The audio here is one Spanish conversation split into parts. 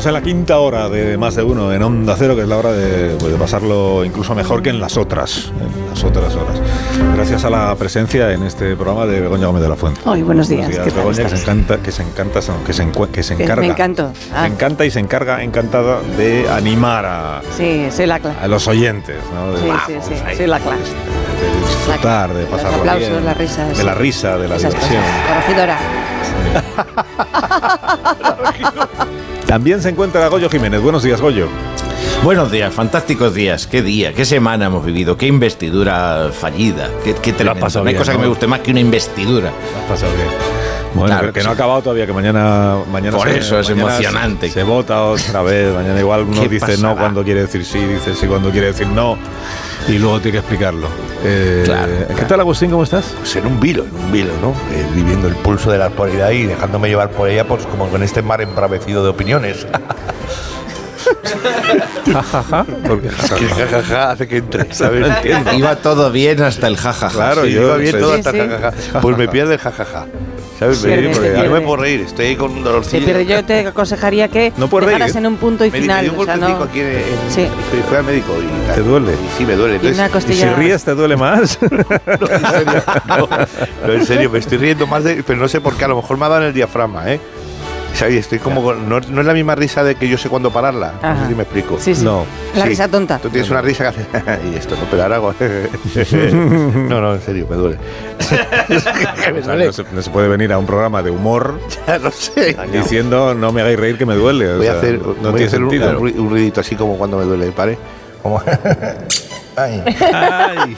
Estamos en la quinta hora de más de uno en Onda Cero, que es la hora de, pues, de pasarlo incluso mejor que en las otras, en las otras horas. Gracias a la presencia en este programa de Begoña Gómez de la Fuente. Hoy, buenos días. ¿qué tal Begoña, que se encanta, que se encanta, que se, que encarga. me encanto. Ah. Se encanta y se encarga encantada de animar a, Sí, soy la clase. a los oyentes, ¿no? De, Sí, "Vamos, sí, sí, ahí, soy la clase. de disfrutar, de Los pasarlo aplausos, bien, las risas. de la risa, de la diversión. Corregidora. También se encuentra Goyo Jiménez. Buenos días, Goyo. Buenos días, fantásticos días. Qué día, qué semana hemos vivido, qué investidura fallida, qué, qué tremendo. pasado No hay bien, cosa ¿no? que me guste más que una investidura. Has pasado bien. Bueno, Claro pero que que no ha sí. acabado todavía, que mañana, mañana Por eso es mañana emocionante. Se, se vota otra vez. Mañana igual uno ¿Qué dice no pasará? cuando quiere decir sí, dice sí cuando quiere decir no. Y luego tiene que explicarlo. Eh, Claro, ¿Qué claro. tal, Agustín? ¿Cómo estás? Pues en un vilo, en un vilo, ¿no? Eh, viviendo el pulso de la actualidad y dejándome llevar por ella, pues como con este mar embravecido de opiniones. Jajaja. Porque que jajaja hace que entre, ¿sabes? entiendo. Iba todo bien hasta el jajaja. Claro, Sí, yo iba bien sé. todo Sí, hasta sí. jajaja. Pues me pierde el jajaja. ¿Sabes? Sí, Me- pierde, porque se yo no me puedo reír, estoy con un dolorcillo. pierde. Yo te aconsejaría que No puedes dejaras reír. en un punto y me, di- me final. dio un o sea, golpecico no. aquí en, en- Sí. fui- fui al médico y tal. ¿Te duele? Y sí, me duele. Y Entonces, una ¿Y costilla. si ríes te duele más? no, en serio, no, no, en serio, me estoy riendo más de. Pero no sé por qué, a lo mejor me ha dado en el diafragma, ¿eh? ¿Sabes? Estoy como. con- no, no es la misma risa de que yo sé cuándo pararla. No Ajá. sé si me explico. Sí, sí. No. La Sí. risa tonta. Tú tienes una risa que hace. y esto, no, pero ahora hago. no, no, en serio, me duele. me sea, no, se, no se puede venir a un programa de humor Ya no sé. diciendo no me hagáis reír que me duele. o Voy a sea, hacer, no voy a tiene hacer un, sentido. un ru- un ruidito así como cuando me duele, ¿vale? Como. Ay. Ay,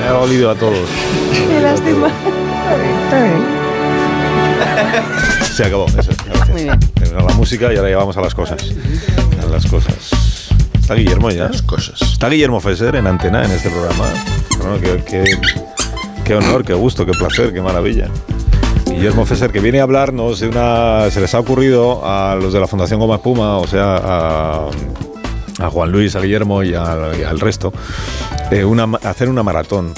me ha olido a todos. Qué lástima. Se acabó. Eso, gracias. Muy bien. Terminó la música y ahora ya vamos a las cosas. A las cosas. Está Guillermo ya. Las cosas. Está Guillermo Fesser en antena en este programa. Bueno, qué, qué- qué honor, qué gusto, qué placer, qué maravilla. Guillermo Fesser, que viene a hablarnos de una. Se les ha ocurrido a los de la Fundación Goma Espuma, o sea, a, a Juan Luis, a Guillermo y al, y al resto, eh, una, hacer una maratón.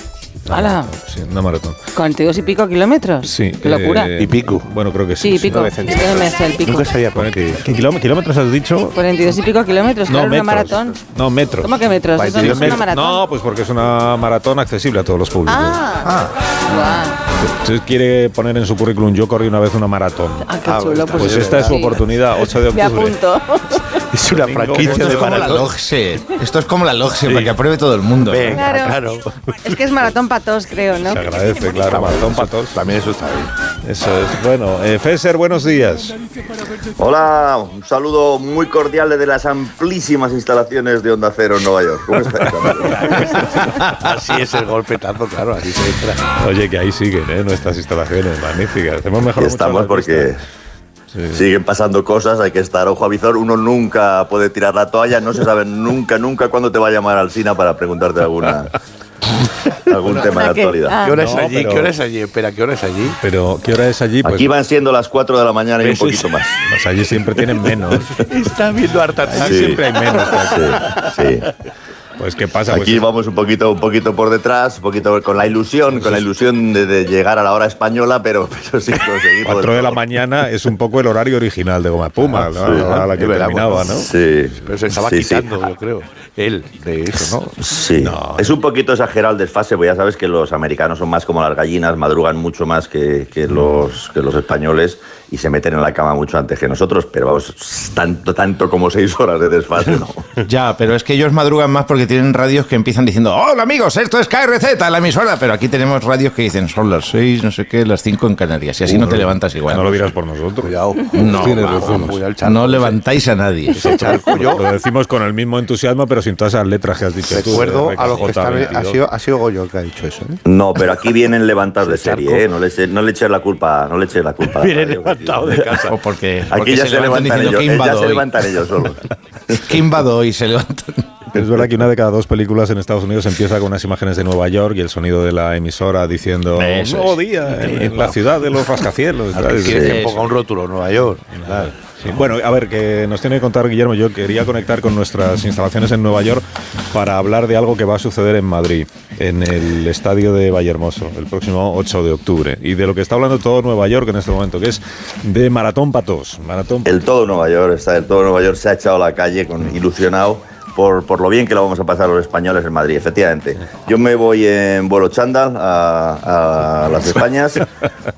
Una ¡Hala! maratón, Sí, una maratón. 42 y pico kilómetros. Sí. Qué locura. eh, Y pico. Bueno, creo que sí. sí, pico. no me sé el pico. Nunca sabía por ¿Qué, qué. kilómetros, has dicho? 42 y pico kilómetros, No, claro, una metros. maratón. No, metros. ¿Cómo que metros? Eso no es una maratón. No, pues porque es una maratón accesible a todos los públicos. Ah, guau. Entonces quiere poner en su currículum, yo corrí una vez una maratón. Ah, qué Ah, chulo. pues Pues de esta es su sí. oportunidad, 8 de Me octubre. apunto. Es una franquicia Esto de es como la maratón. Esto es como la LOGSE para que apruebe todo el mundo. Venga, Claro. claro. Es que es maratón para todos, creo, ¿no? Se agradece, claro, maratón para todos. También eso está bien. Eso es. Bueno, eh, Fesser, buenos días. Hola, un saludo muy cordial desde las amplísimas instalaciones de Onda Cero en Nueva York. ¿Cómo estáis? amigos? Así es el golpetazo, claro, así se entra. Oye, que ahí siguen ¿eh? nuestras instalaciones magníficas. Hemos mejorado estamos porque. Sí. siguen pasando cosas, hay que estar ojo a visor. Uno nunca puede tirar la toalla, no se sabe nunca, nunca cuándo te va a llamar al SINA para preguntarte alguna, algún tema de actualidad. Ah. ¿Qué hora es allí? pero- ¿Qué hora es allí? Espera, ¿qué hora es allí? Pero, ¿qué hora es allí? Pues, Aquí van siendo las 4 de la mañana y un poquito más. pues allí siempre tienen menos. Está viendo harta Allí Sí. siempre hay menos que aquí. Sí, sí. Pues, ¿qué pasa? Pues, Aquí vamos un poquito, un poquito por detrás, un poquito con la ilusión, con la ilusión de, de llegar a la hora española, pero, pero sin conseguirlo. 4 del de la mañana es un poco el horario original de Goma Puma, ¿no? sí, a la que terminaba. ¿no? Sí. Pero se estaba sí, sí. quitando, yo creo. Él, de eso, ¿no? Sí, No. es un poquito exagerado el desfase, porque ya sabes que los americanos son más como las gallinas, madrugan mucho más que, que los, que los españoles y se meten en la cama mucho antes que nosotros, pero vamos, tanto, tanto como seis horas de desfase, ¿no? Ya, pero es que ellos madrugan más porque tienen radios que empiezan diciendo, hola amigos, esto es KRZ, la emisora, pero aquí tenemos radios que dicen, son las seis, no sé qué, las cinco en Canarias, y así no te levantas igual. No lo dirás por nosotros. Cuidado. No, Tienes vamos, razón. Charco. no levantáis a nadie. Ese charco yo Lo decimos con el mismo entusiasmo, pero sin todas esas letras que has dicho recuerdo a los que están... Ha 22. sido, ha sido Goyo el que ha dicho eso, ¿eh? No, pero aquí vienen levantados de serie, ¿eh? No le, no le eches la culpa, no le eches la culpa. a la Viene radio, levantado aquí- de casa. O porque, Aquí porque ya se, levantan diciendo, ellos, ¿qué eh, ya invado se levantan ellos solos. ¿Qué invado hoy? Se levantan. Es verdad que una de cada dos películas en Estados Unidos empieza con unas imágenes de Nueva York y el sonido de la emisora diciendo Eso un nuevo es. día en, en la ciudad de los rascacielos. Que ponga un rótulo Nueva York. Claro. Sí, Bueno, a ver, que nos tiene que contar Guillermo. Yo quería conectar con nuestras instalaciones en Nueva York para hablar de algo que va a suceder en Madrid, en el estadio de Vallehermoso, el próximo 8 de octubre. Y de lo que está hablando todo Nueva York en este momento, que es de Maratón Patos. Maratón El todo Nueva York, está el todo Nueva York, se ha echado a la calle con, ilusionado por, por lo bien que lo vamos a pasar los españoles en Madrid, efectivamente. Yo me voy en vuelo chándal a, a las Españas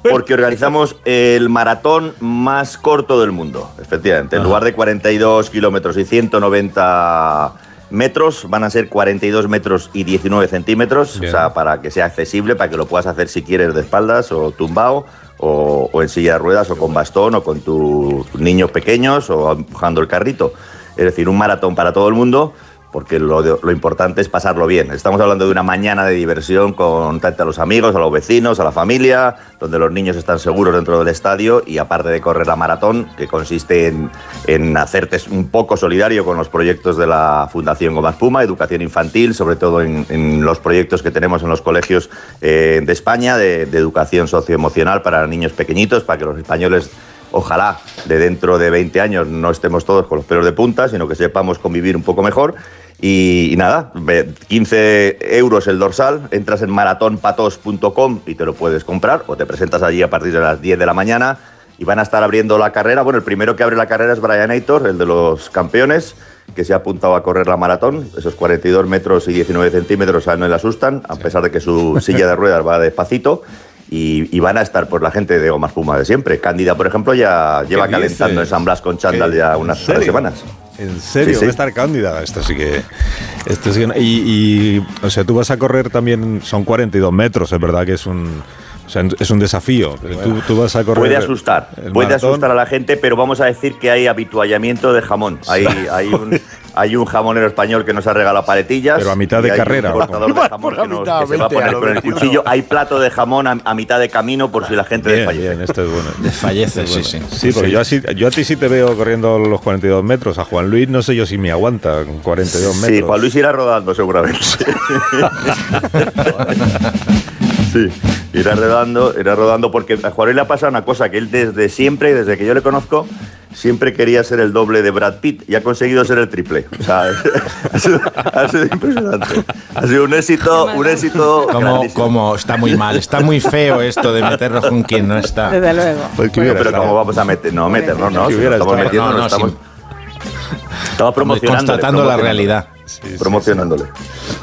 porque organizamos el maratón más corto del mundo, efectivamente. En lugar de 42 kilómetros y 190 metros, van a ser 42 metros y 19 centímetros, Bien. o sea, para que sea accesible, para que lo puedas hacer si quieres de espaldas o tumbado. O, o en silla de ruedas, o con bastón, o con tus niños pequeños, o empujando el carrito. Es decir, un maratón para todo el mundo, porque lo, importante es pasarlo bien. Estamos hablando de una mañana de diversión con tanto a los amigos, a los vecinos, a la familia, donde los niños están seguros dentro del estadio y aparte de correr la maratón, que consiste en, hacerte un poco solidario con los proyectos de la Fundación Goma Espuma, educación infantil, sobre todo en, en los proyectos que tenemos en los colegios eh, de España, de, de educación socioemocional para niños pequeñitos, para que los españoles ojalá de dentro de 20 años no estemos todos con los pelos de punta, sino que sepamos convivir un poco mejor. Y, nada, ve- 15 euros el dorsal, entras en maratonpatos.com y te lo puedes comprar o te presentas allí a partir de las 10 de la mañana y van a estar abriendo la carrera. Bueno, el primero que abre la carrera es Brian Aitor, el de los campeones, que se ha apuntado a correr la maratón. Esos 42 metros y 19 centímetros a no le asustan, a pesar de que su silla de ruedas va despacito. Y, y van a estar pues la gente de Goma Espuma de siempre. Cándida, por ejemplo, ya lleva ¿Qué calentando en San Blas con chándal ya ¿En unas tres semanas. ¿En serio? Sí, sí. Va a estar cándida. Esto sí que. Esto sí que- y, y, o sea, tú vas a correr también. Son 42 metros, es verdad que es un. O sea, es un desafío. Tú, tú vas a correr. Puede asustar, puede asustar a la gente, pero vamos a decir que hay habituallamiento de jamón. Hay, hay, un, hay un jamonero español que nos ha regalado paletillas. Pero a mitad de carrera, Un ¿o cortador de jamón que, nos- que se va a poner con el cuchillo. Hay plato de jamón a, a mitad de camino por si la gente Bien, desfallece. bien, esto es bueno. Fallece, sí, sí. Sí, porque Yo, así, yo a ti sí te veo corriendo los 42 metros. A Juan Luis no sé yo si me aguanta con 42 metros. Sí, Juan Luis irá rodando seguramente. sí, irá rodando, irá rodando porque a Juan Luis le ha pasado una cosa, que él desde siempre, desde que yo le conozco, siempre quería ser el doble de Brad Pitt y ha conseguido ser el triple. O sea, ha sido, ha sido impresionante. Ha sido un éxito, un éxito Como, como está muy mal, está muy feo esto de meterlo con quien no está. Desde luego. Pues Bueno, pero estado. ¿cómo vamos a meter? No, meternos, no. Si estamos metiendo, No, no, estamos, sin- estamos promocionándole. Constatando la realidad. Sí, sí, Promocionándole.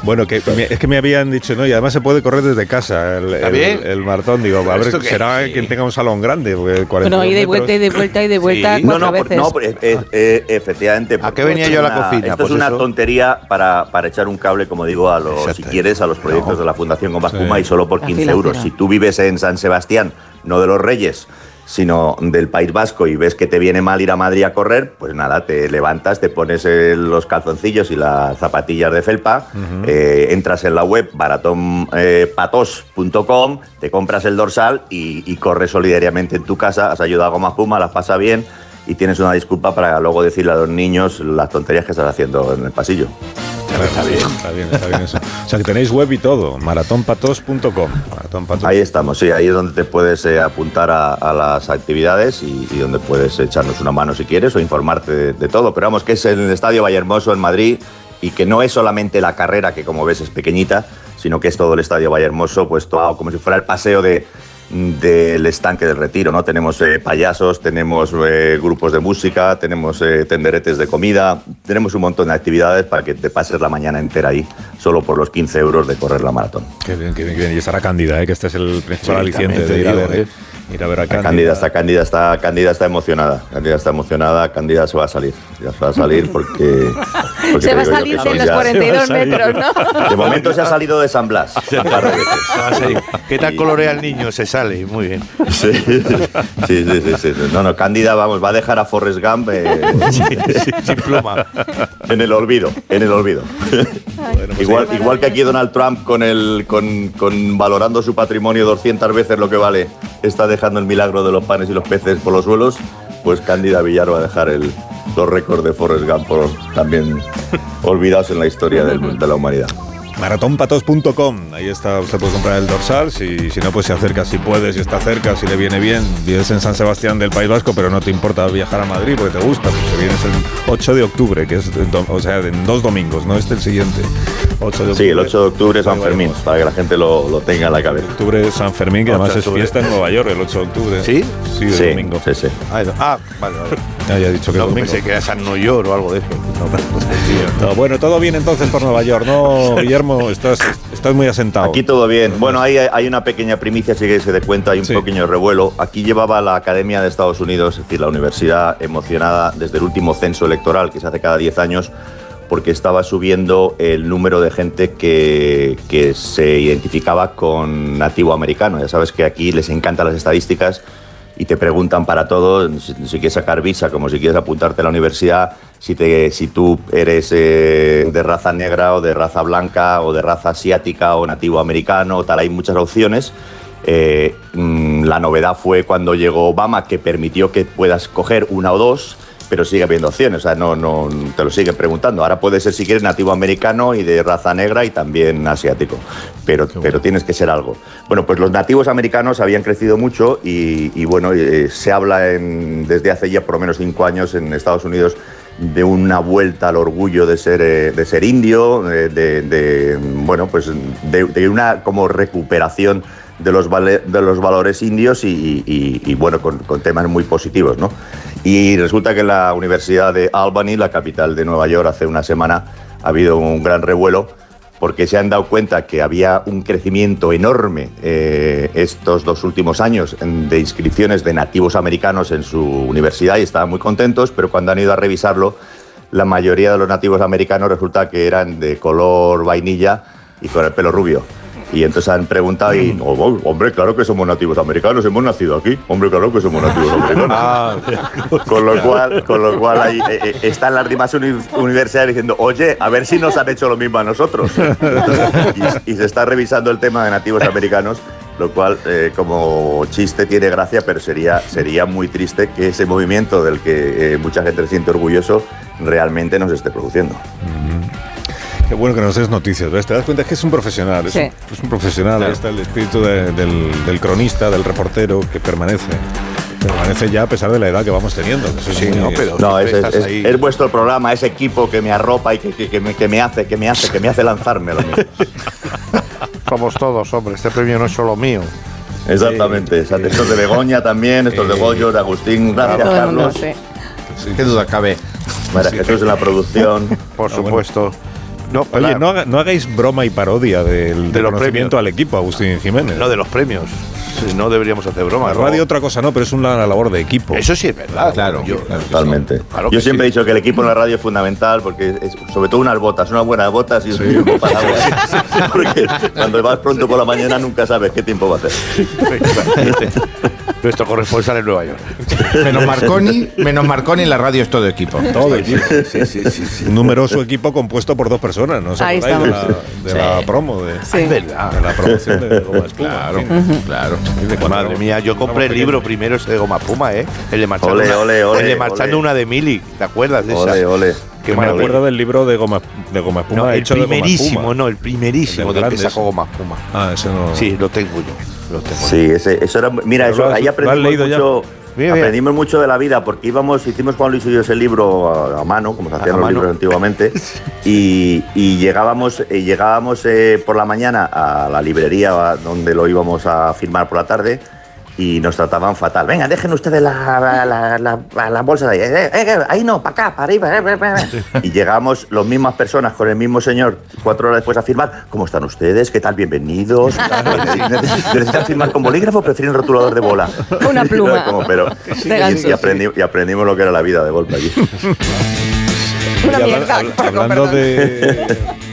Bueno, que me- es que me habían dicho, no, y además se puede correr desde casa el, ¿Está el- el maratón. Digo, a ver, será Sí. quien tenga un salón grande, porque 42 Bueno, y metros- vuelta, y de vuelta, y de vuelta Sí. No, no, por- veces. no, por- eh, eh, efectivamente. ¿A qué venía yo a la cocina? Esto Pues es una eso. tontería para, para echar un cable, como digo, a los, si quieres, a los proyectos de la Fundación Goma Sí. Espuma y solo por La 15 fila, euros. Si tú vives en San Sebastián, no de los Reyes, sino del País Vasco y ves que te viene mal ir a Madrid a correr, pues nada, te levantas, te pones eh, los calzoncillos y las zapatillas de felpa, eh, entras en la web baratonpatos.com, te compras el dorsal y, y corres solidariamente en tu casa, has ayudado a Goma Espuma, las pasa bien y tienes una disculpa para luego decirle a los niños las tonterías que estás haciendo en el pasillo. Está bien, está bien, está bien eso. O sea, que tenéis web y todo, maratonpatos.com. Maratonpatos. Ahí estamos, sí, ahí es donde te puedes eh, apuntar a, a las actividades y, y donde puedes echarnos una mano si quieres o informarte de, de todo. Pero vamos, que es en el Estadio Vallehermoso en Madrid y que no es solamente la carrera, que como ves es pequeñita, sino que es todo el Estadio Vallehermoso puesto como si fuera el paseo de del estanque del retiro, ¿no? Tenemos eh, payasos, tenemos eh, grupos de música, tenemos eh, tenderetes de comida, tenemos un montón de actividades para que te pases la mañana entera ahí, solo por los 15 euros de correr la maratón. Qué bien, qué bien, qué bien. Y estará Cándida, ¿eh? que este es el principal Sí, aliciente de ir a, digo, ver. Ir a ver a Está Cándida. Cándida está, Cándida está, Cándida está emocionada. Cándida está emocionada, Cándida se va a salir. Ya se va a salir porque. porque Se va a salir de los ya- 42 metros, ¿no? De momento se ha salido de San Blas. un par de veces. ¿Qué tal colorea el niño? Se sale, muy bien. Sí, sí, sí, sí, sí, sí. No, no, Cándida, vamos, va a dejar a Forrest Gump eh, Sin pluma. en el olvido, en el olvido. pues igual, igual que aquí Donald Trump con el con, con valorando su patrimonio 200 veces lo que vale, está dejando el milagro de los panes y los peces por los suelos, pues Cándida Villar va a dejar el, los récords de Forrest Gump también olvidados en la historia de la humanidad. Maratónpatos.com. Ahí está, usted puede comprar el dorsal. Si, si no, pues se acerca si puede, si está cerca, si le viene bien. Vives en San Sebastián del País Vasco, pero no te importa viajar a Madrid porque te gusta. Pues te vienes el 8 de octubre, que es, o sea, en dos domingos, no este el siguiente. 8 de Sí, el 8 de octubre es San Fermín, para que la gente lo, lo tenga en la cabeza. Octubre es San Fermín, que 8 además de es octubre. fiesta en Nueva York el 8 de octubre. ¿Sí? Sí, el Sí, domingo. sí, sí. Ah. Ah, vale, vale. Ya, ya he dicho que No, domingo. pensé que era San Noyor o algo de eso. No, no, No, bueno, todo bien entonces por Nueva York, ¿no, Guillermo? Estás, estás muy asentado. Aquí todo bien. Bueno, hay, hay una pequeña primicia, sí que se te cuenta, hay un Sí. pequeño revuelo. Aquí llevaba la Academia de Estados Unidos, es decir, la universidad emocionada desde el último censo electoral que se hace cada 10 años, porque estaba subiendo el número de gente que, que se identificaba con nativo americano. Ya sabes que aquí les encantan las estadísticas y te preguntan para todo, si, si quieres sacar visa, como si quieres apuntarte a la universidad, si, te, si tú eres eh, de raza negra o de raza blanca o de raza asiática o nativo americano, tal, hay muchas opciones. Eh, mm, la novedad fue cuando llegó Obama, que permitió que puedas coger una o dos, pero sigue habiendo opciones, o sea, no, no te lo siguen preguntando. Ahora puede ser si quieres nativo americano y de raza negra y también asiático, pero, pero tienes que ser algo. Bueno, pues los nativos americanos habían crecido mucho y, y bueno, eh, se habla en- desde hace ya por lo menos cinco años en Estados Unidos de una vuelta al orgullo de ser, eh, de ser indio, eh, de, de, bueno, pues de, una como recuperación de los, vale- de los valores indios y, y- y, bueno, con, con temas muy positivos, ¿no? Y resulta que en la Universidad de Albany, la capital de Nueva York, hace una semana ha habido un gran revuelo porque se han dado cuenta que había un crecimiento enorme eh, estos dos últimos años de inscripciones de nativos americanos en su universidad y estaban muy contentos, pero cuando han ido a revisarlo, la mayoría de los nativos americanos resulta que eran de color vainilla y con el pelo rubio. Y entonces han preguntado y, "Oh, oh, hombre, claro que somos nativos americanos, hemos nacido aquí. Hombre, claro que somos nativos americanos. Con lo cual, con lo cual ahí eh, eh, están las demás uni- universidades diciendo, oye, a ver si nos han hecho lo mismo a nosotros. y, y se está revisando el tema de nativos americanos, lo cual eh, como chiste tiene gracia, pero sería, sería muy triste que ese movimiento del que eh, mucha gente se siente orgulloso realmente nos esté produciendo. Qué bueno que nos des noticias, ¿ves? Te das cuenta Es que es un profesional, es, Sí. un, es un profesional. Ahí está el espíritu de- del, del cronista, del reportero que permanece. Permanece ya a pesar de la edad que vamos teniendo. eso es Sí, no, pero- No, es, es- es- ahí. es vuestro programa, ese equipo que me arropa y que, que- que me, que me hace, que me hace, que me hace lanzarme a lo mismo. Somos todos, hombre. Este premio no es solo mío. Exactamente. Estos de Begoña también, estos de Goyo, de Agustín, gracias mundo, Carlos. sí. Qué duda cabe. María Jesús en la producción. Por Ah, bueno. No, Oye, no, haga- no hagáis broma y parodia del De los reconocimiento premios. al equipo, Agustín Jiménez. no de los premios. Sí, No deberíamos hacer broma. La ¿no? radio otra cosa no, pero es una labor de equipo. Eso sí es verdad. Claro, Yo- claro. Totalmente. Claro Yo siempre sí. he dicho que el equipo en la radio es fundamental porque es sobre todo unas botas, unas buenas botas y un tiempo paraguas. Porque cuando vas pronto por la mañana nunca sabes qué tiempo va a hacer. Nuestro corresponsal en Nueva York. Menos Marconi, menos Marconi, la radio es todo equipo. Todo equipo. Sí, sí, sí, sí. Un numeroso equipo compuesto por dos personas, ¿no Ahí de la, estamos. de la promo? De, Sí. De la promoción de Goma Espuma. Claro, claro. Madre mía, yo compré el libro primero ese de Goma Puma, ¿eh? El de Marchando, Ole, una, ole, ole, el de marchando ole. una de Mili, ¿te acuerdas de Ole, esa? ole. Qué me acuerdo del libro de Goma, de Goma Espuma No, el hecho de Goma primerísimo, no, el primerísimo El del que sacó. Goma Puma. Ah, ese no. Sí, lo tengo yo. Lo tengo yo. Sí, ese- eso era. Mira, Pero eso, has- ahí aprendimos leído ya. Aprendimos mucho de la vida porque íbamos, hicimos Juan Luis y yo ese libro a, a mano, como se hacían los mano. libros antiguamente, y, y llegábamos, eh, llegábamos eh, por la mañana a la librería donde lo íbamos a firmar por la tarde y nos trataban fatal. Venga, dejen ustedes la, la, la, la- la bolsa de ahí. Eh, eh, eh, ahí no, para acá, para arriba. eh, eh, eh. Y llegamos las mismas personas con el mismo señor cuatro horas después a firmar. ¿Cómo están ustedes? ¿Qué tal? Bienvenidos. ¿Necesitan firmar con bolígrafo o prefieren rotulador de bola? Una pluma. Como, pero, y, y aprendi- y aprendimos lo que era la vida de golpe allí. Una mierda. habla- hablando de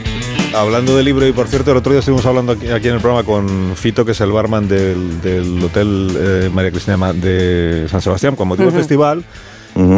hablando de libro y por cierto el otro día estuvimos hablando aquí, aquí en el programa con Fito que es el barman del, del hotel eh, María Cristina de San Sebastián con motivo del festival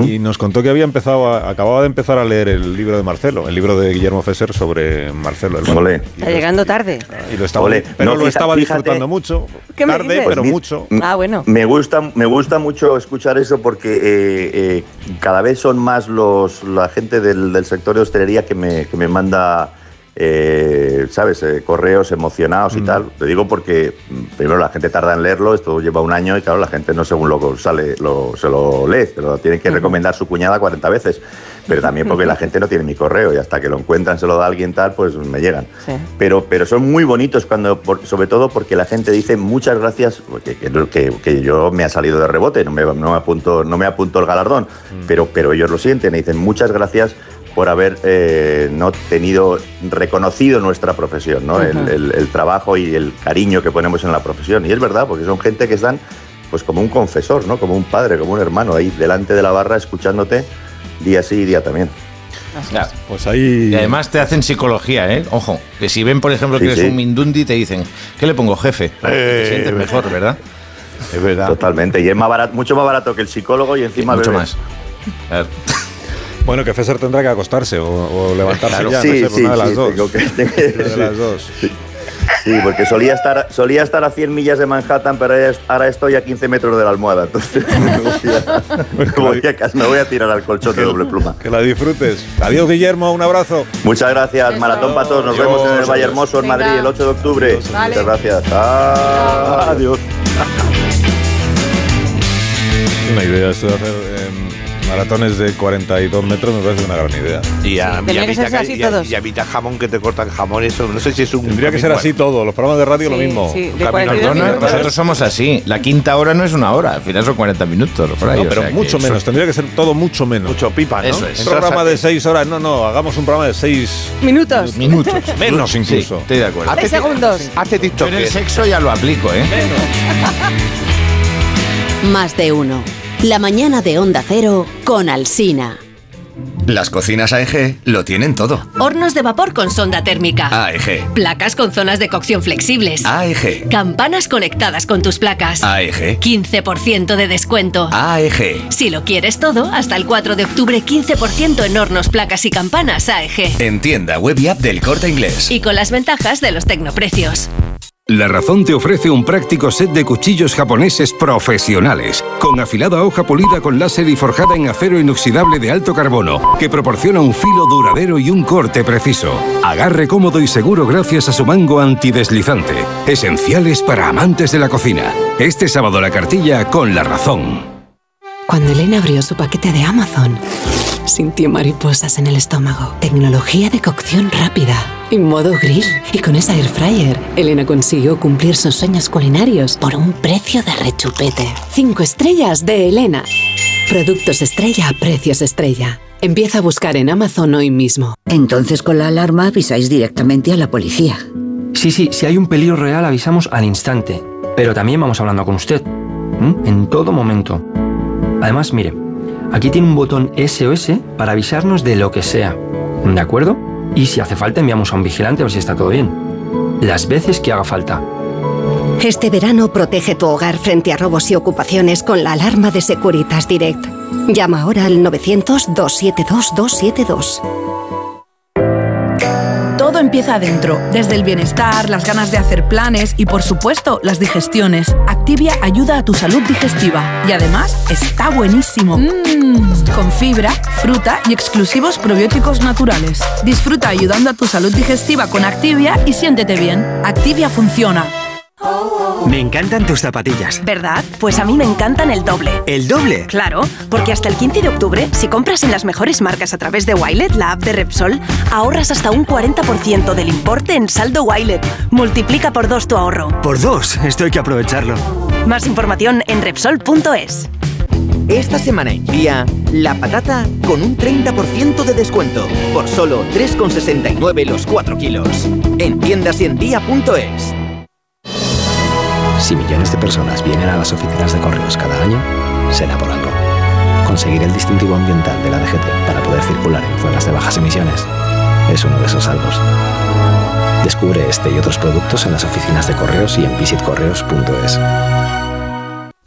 y nos contó que había empezado a- acababa de empezar a leer el libro de Marcelo el libro de Guillermo Fesser sobre Marcelo el Está llegando tarde. y lo estaba pero No, lo estaba fíjate- disfrutando mucho. ¿Qué tarde pero Pues mucho. Ah, bueno. Me gusta, me gusta mucho escuchar eso porque eh, eh, cada vez son más los la gente del, del sector de hostelería que me, que me manda eh, ¿sabes? Eh, correos emocionados y tal. Te digo porque mm, primero la gente tarda en leerlo, esto lleva un año y claro, la gente no según lo sale, lo, se lo lee, te lo tiene que recomendar su cuñada 40 veces. Pero también porque la gente no tiene mi correo y hasta que lo encuentran, se lo da alguien tal, pues me llegan. Sí. Pero, pero son muy bonitos cuando, por- sobre todo porque la gente dice muchas gracias, que, que- que- yo me ha salido de rebote, no me, no me apunto, no me apunto el galardón, pero, pero ellos lo sienten y dicen muchas gracias por haber eh, no tenido reconocido nuestra profesión, ¿no? el, el- el trabajo y el cariño que ponemos en la profesión. Y es verdad, porque son gente que están pues como un confesor, ¿no? como un padre, como un hermano, ahí delante de la barra escuchándote día sí y día también. Ya. Pues ahí. Y además te hacen psicología, ¿eh? Ojo, que si ven, por ejemplo, que Sí, eres sí. un mindundi, te dicen, ¿qué le pongo, jefe? Te sientes mejor, ¿verdad? Es verdad. Totalmente. Y es más barato, mucho más barato que el psicólogo y encima Mucho bebes. más. Claro. Bueno, que Fesser tendrá que acostarse o, o levantarse Claro, ya, sí, no sé, por sí, una de las sí, dos. tengo que- Una de las dos. Sí, porque solía estar, solía estar a 100 millas de Manhattan, pero ahora es- ahora estoy a 15 metros de la almohada. Entonces me voy a, me voy a casa, me voy a tirar al colchón de doble pluma. Que la disfrutes. Adiós, Guillermo, un abrazo. Muchas gracias. Maratón para todos. Nos Adiós, vemos en el Valle. Hermoso, en. Madrid, el 8 de octubre. Vale. Muchas gracias. Ah, adiós. Una idea esto de hacer em, maratones de 42 metros me parece una gran idea. Y a, y a mitad ser así y a- todos. y a mitad jamón que te cortan jamón, eso no sé si es un. Tendría que ser así todo, los programas de radio lo mismo. sí, de Camino- 42 No, no, minutos. nosotros somos así. La quinta hora no es una hora, al final son 40 minutos. Por ahí, No, o pero sea mucho eso- menos, tendría que ser todo mucho menos. Mucho pipa, ¿no? Eso es. Un programa de 6 horas, no, no, hagamos un programa de 6 Minutos. Minutos. menos Sí, incluso. estoy de acuerdo. Tres segundos. Hace Yo TikTok. en el sexo ya lo aplico, ¿eh? Más de uno. La mañana de Onda Cero con Alsina. Las cocinas AEG lo tienen todo. Hornos de vapor con sonda térmica. AEG. Placas con zonas de cocción flexibles. AEG. Campanas conectadas con tus placas. AEG. 15% de descuento. AEG. Si lo quieres todo, hasta el 4 de octubre 15% en hornos, placas y campanas AEG. En tienda web y app del corte inglés. Y con las ventajas de los tecnoprecios. La Razón te ofrece un práctico set de cuchillos japoneses profesionales, con afilada hoja pulida con láser y forjada en acero inoxidable de alto carbono, que proporciona un filo duradero y un corte preciso. Agarre cómodo y seguro gracias a su mango antideslizante, esenciales para amantes de la cocina. Este sábado la cartilla con La Razón. Cuando Elena abrió su paquete de Amazon, sintió mariposas en el estómago. Tecnología de cocción rápida y modo grill. Y con esa air fryer, Elena consiguió cumplir sus sueños culinarios por un precio de rechupete. Cinco estrellas de Elena. Productos estrella a precios estrella. Empieza a buscar en Amazon hoy mismo. Entonces con la alarma avisáis directamente a la policía. Sí, sí, si hay un peligro real avisamos al instante. Pero también vamos hablando con usted. En todo momento. Además, mire, aquí tiene un botón SOS para avisarnos de lo que sea. ¿De acuerdo? Y si hace falta enviamos a un vigilante a ver si está todo bien. Las veces que haga falta. Este verano protege tu hogar frente a robos y ocupaciones con la alarma de Securitas Direct. Llama ahora al 900-272-272. Todo empieza adentro, desde el bienestar, las ganas de hacer planes y por supuesto las digestiones. Activia ayuda a tu salud digestiva y además está buenísimo. Con fibra, fruta y exclusivos probióticos naturales. Disfruta ayudando a tu salud digestiva con Activia y siéntete bien. Activia funciona. Me encantan tus zapatillas. ¿Verdad? Pues a mí me encantan el doble. ¿El doble? Claro, porque hasta el 15 de octubre, si compras en las mejores marcas a través de Wilet, la app de Repsol, ahorras hasta un 40% del importe en saldo Wilet. Multiplica por dos tu ahorro. Por dos, esto hay que aprovecharlo. Más información en Repsol.es. Esta semana en Día, la patata con un 30% de descuento por solo 3,69 los 4 kilos. En tiendas y en día.es. Si millones de personas vienen a las oficinas de correos cada año, será por algo. Conseguir el distintivo ambiental de la DGT para poder circular en zonas de bajas emisiones es uno de esos algo. Descubre este y otros productos en las oficinas de correos y en visitcorreos.es.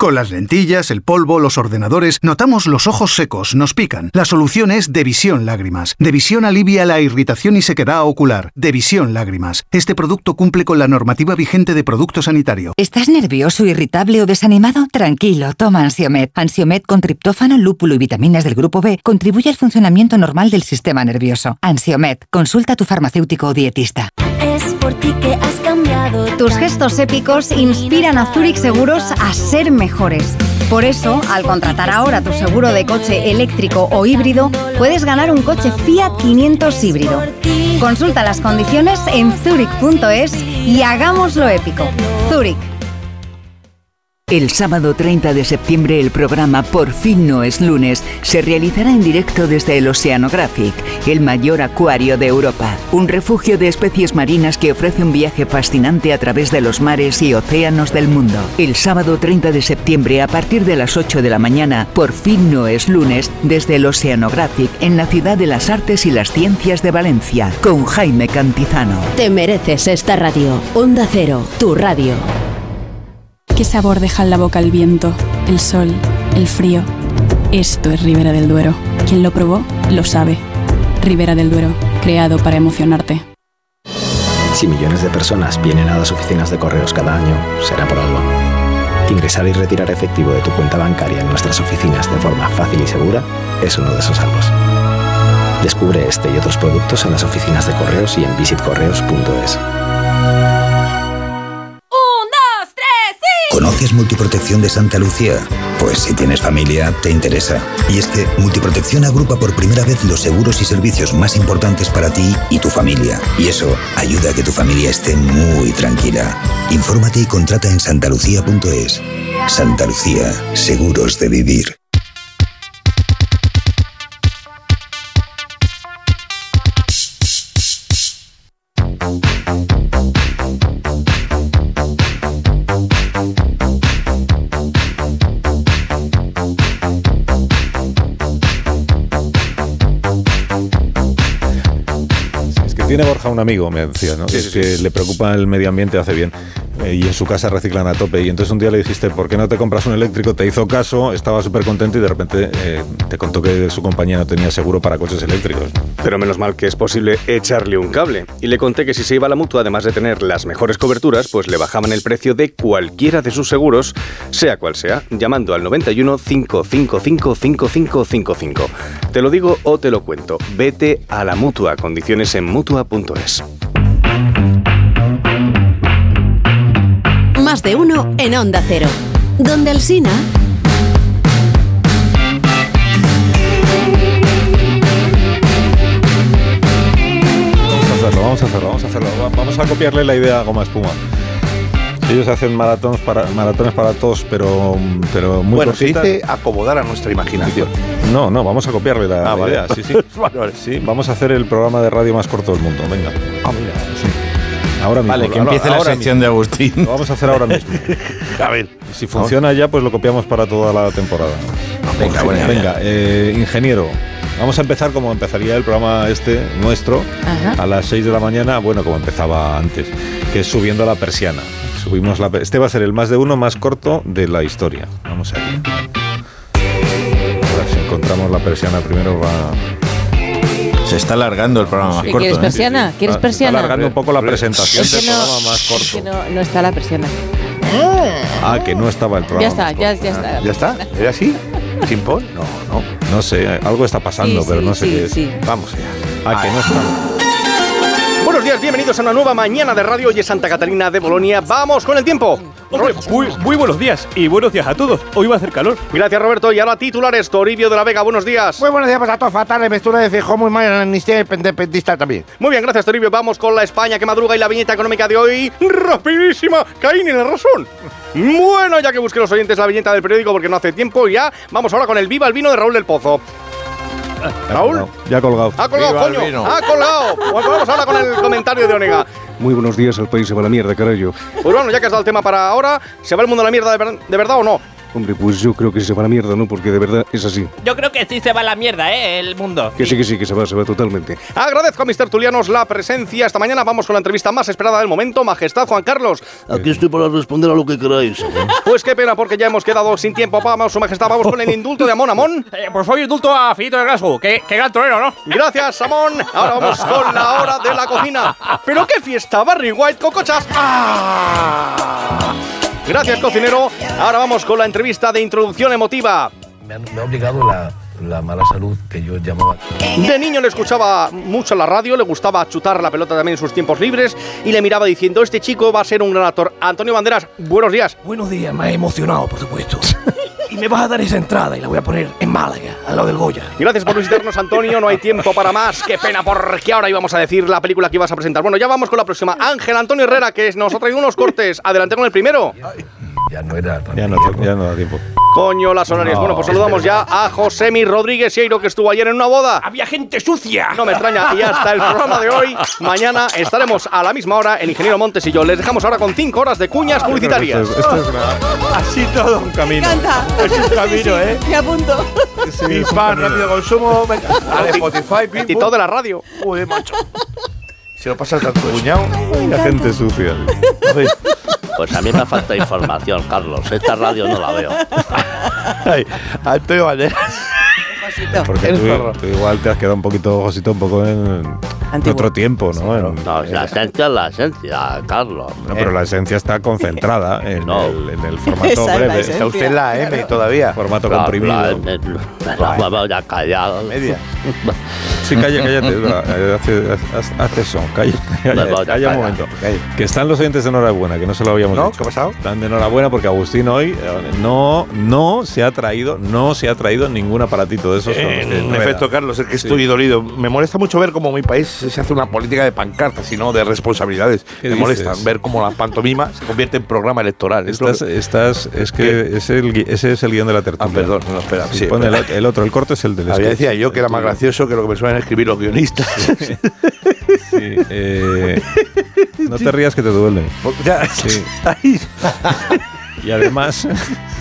Con las lentillas, el polvo, los ordenadores, notamos los ojos secos, nos pican. La solución es Devisión Lágrimas. Devisión alivia la irritación y sequedad ocular. Devisión Lágrimas. Este producto cumple con la normativa vigente de producto sanitario. ¿Estás nervioso, irritable o desanimado? Tranquilo, toma Ansiomet. Ansiomet con triptófano, lúpulo y vitaminas del grupo B contribuye al funcionamiento normal del sistema nervioso. Ansiomet, consulta a tu farmacéutico o dietista. Por ti que has cambiado. Tus gestos épicos inspiran a Zurich Seguros a ser mejores. Por eso, al contratar ahora tu seguro de coche eléctrico o híbrido, puedes ganar un coche Fiat 500 híbrido. Consulta las condiciones en zurich.es y hagámoslo épico. Zurich. El sábado 30 de septiembre el programa Por fin no es lunes se realizará en directo desde el Oceanographic, el mayor acuario de Europa, un refugio de especies marinas que ofrece un viaje fascinante a través de los mares y océanos del mundo. El sábado 30 de septiembre a partir de las 8 de la mañana, Por fin no es lunes, desde el Oceanographic en la ciudad de las artes y las ciencias de Valencia, con Jaime Cantizano. Te mereces esta radio. Onda Cero, tu radio. ¿Qué sabor deja en la boca el viento, el sol, el frío? Esto es Ribera del Duero. Quien lo probó, lo sabe. Ribera del Duero, creado para emocionarte. Si millones de personas vienen a las oficinas de correos cada año, será por algo. Ingresar y retirar efectivo de tu cuenta bancaria en nuestras oficinas de forma fácil y segura es uno de esos algos. Descubre este y otros productos en las oficinas de correos y en visitcorreos.es. ¿Conoces Multiprotección de Santa Lucía? Pues si tienes familia, te interesa. Y es que Multiprotección agrupa por primera vez los seguros y servicios más importantes para ti y tu familia. Y eso ayuda a que tu familia esté muy tranquila. Infórmate y contrata en santalucía.es. Santa Lucía, seguros de vivir. Tiene Borja un amigo, me decía, ¿no? Sí, es sí, que le preocupa el medio ambiente, hace bien. Eh, y en su casa reciclan a tope. Y entonces un día le dijiste, ¿por qué no te compras un eléctrico? Te hizo caso, estaba súper contento y de repente eh, te contó que su compañía no tenía seguro para coches eléctricos. Pero menos mal que es posible echarle un cable. Y le conté que si se iba a la mutua, además de tener las mejores coberturas, pues le bajaban el precio de cualquiera de sus seguros, sea cual sea, llamando al 91 555 5555. Te lo digo o te lo cuento. Vete a la mutua. Condiciones en mutua.es. Más de uno en Onda Cero. Donde el Sina. Vamos a hacerlo, vamos a hacerlo, vamos a hacerlo. Va- Vamos a copiarle la idea a Goma Espuma. Ellos hacen maratones para, maratones para todos, pero, pero muy bueno, se cortitas. dice acomodar a nuestra imaginación. No, no, vamos a copiarle la, Ah, la vale. idea. Sí, sí. Vale, vale. Sí, vamos a hacer el programa de radio más corto del mundo. Venga. Ah, mira. Ahora mismo. Vale, que ahora- empiece la ahora sección mismo. de Agustín. Lo vamos a hacer ahora mismo. A ver. Y si funciona ya, pues lo copiamos para toda la temporada. Venga, buena Venga, eh, ingeniero. Vamos a empezar como empezaría el programa este nuestro Ajá. a las 6 de la mañana, bueno, como empezaba antes, que es subiendo la persiana. Subimos la, este va a ser el más de uno más corto de la historia. Vamos. A ver si encontramos la persiana primero va Se está alargando el programa más ¿Qué corto. quieres ¿eh? persiana? ¿Quieres Está- se persiana? Está alargando un poco la presentación del no- programa más Es que corto. no, no está la persiana. Ah, que no estaba el programa. Ya está, ya, ya está. ¿Ya está? ¿Era así? ¿Sin pon? No, no. No sé, algo está pasando, Sí, pero sí, no sé sí, qué es. sí. Vamos allá. Ah, que no está. Buenos días, bienvenidos a una nueva mañana de radio. Hoy es Santa Catarina de Bolonia. ¡Vamos con el tiempo! Hombre, muy, muy buenos días y buenos días a todos. Hoy va a hacer calor. Gracias, Roberto. Y ahora titulares. Toribio de la Vega, buenos días. Muy buenos días para todos. Fatal, Mestura de Fijó, muy mal, amnistía independentista también. Muy bien, gracias, Toribio. Vamos con la España que madruga y la viñeta económica de hoy. ¡Rapidísima! Caín en la razón. Bueno, ya que busqué los oyentes la viñeta del periódico porque no hace tiempo, ya vamos ahora con el Viva el Vino de Raúl del Pozo. Raúl, Ya ha colgado. ha colgado, Viva coño, ha colgado. Pues vamos ahora con el comentario de Onega. Muy buenos días, el país se va a la mierda, carajo. Pues bueno, ya que has dado el tema para ahora, ¿se va el mundo a la mierda de, ver- de verdad o no? Hombre, pues yo creo que se va a la mierda, ¿no? Porque de verdad es así. Yo creo que sí se va a la mierda, ¿eh? El mundo. Que sí, que sí, que se va, se va totalmente. Agradezco a mis tertulianos la presencia. Esta mañana vamos con la entrevista más esperada del momento. Majestad Juan Carlos. Aquí estoy para responder a lo que queráis. Pues qué pena, porque ya hemos quedado sin tiempo. Vamos, Su Majestad, vamos con el indulto de Amón Amón. Eh, pues hoy indulto a Filito de Glasgow. Qué, qué gran torero, ¿no? Gracias, Amón. Ahora vamos con la hora de la cocina. ¿Pero qué fiesta, Barry White, cocochas? ¡Ah! Gracias, cocinero. Ahora vamos con la entrevista de introducción emotiva. Me, han- me ha obligado la, la mala salud que yo llamaba. De niño le escuchaba mucho la radio, le gustaba chutar la pelota también en sus tiempos libres y le miraba diciendo, este chico va a ser un gran actor. Antonio Banderas, buenos días. Buenos días, me ha emocionado, por supuesto. y me vas a dar esa entrada y la voy a poner en Málaga, al lado del Goya. Gracias por visitarnos, Antonio. No hay tiempo para más. Qué pena, porque ahora íbamos a decir la película que ibas a presentar. Bueno, ya vamos con la próxima. Ángel Antonio Herrera, que nos ha traído unos cortes. Adelante con el primero. Ya no era tan Ya no, ya no da tiempo. Coño, las horarias. No, bueno, pues es saludamos ya a Josemi Rodríguez Sieiro, que estuvo ayer en una boda. Había gente sucia. No me extraña. Y hasta el programa de hoy. Mañana estaremos a la misma hora, el ingeniero Montes y yo. Les dejamos ahora con 5 horas de cuñas publicitarias. Esto es, esto es una- Así todo. un camino. Es un camino, ¿eh? Me apunto. Pim, pam, rápido consumo. Dale, Spotify, pim, Y todo de la radio. Joder, macho. Se lo pasa al tanto cuñado. La gente sucia. Pues a mí me falta información, Carlos. Esta radio no la veo. Ay, Antonio Banderas. Porque El tú, zorro. tú igual te has quedado un poquito, Josito, un poco en, en otro tiempo, ¿no? En- No, la esencia es la esencia, Carlos. No, pero la esencia está concentrada en, No. el, en el formato Esa es la breve. esencia. Está usted en la M todavía. Formato Claro, comprimido. la M, Me voy a callar. Media. Sí, calla, cállate. es eh, haz, haz eso, calla, calla, calla un momento. Que están los oyentes de enhorabuena, que no se lo habíamos ¿No? dicho. ¿Qué ha pasado? Están de enhorabuena porque Agustín hoy eh, no, no se ha traído, no se ha traído ningún aparatito de esos. con los que- En efecto, Carlos, es que Sí. estoy dolido. Me molesta mucho ver cómo mi país se hace una política de pancartas y no de responsabilidades. ¿Qué Me molesta ver cómo la pantomima se convierte en programa electoral. Es que- estás, es que ese, el gui- ese es el guion de la tertulia. Ah, perdón, no, espera. Sí, el, otro, el corte es el del Había decía yo que era más gracioso que lo que me suelen escribir los guionistas. Sí, eh, no te rías que te duele. Ya. Sí. Y además,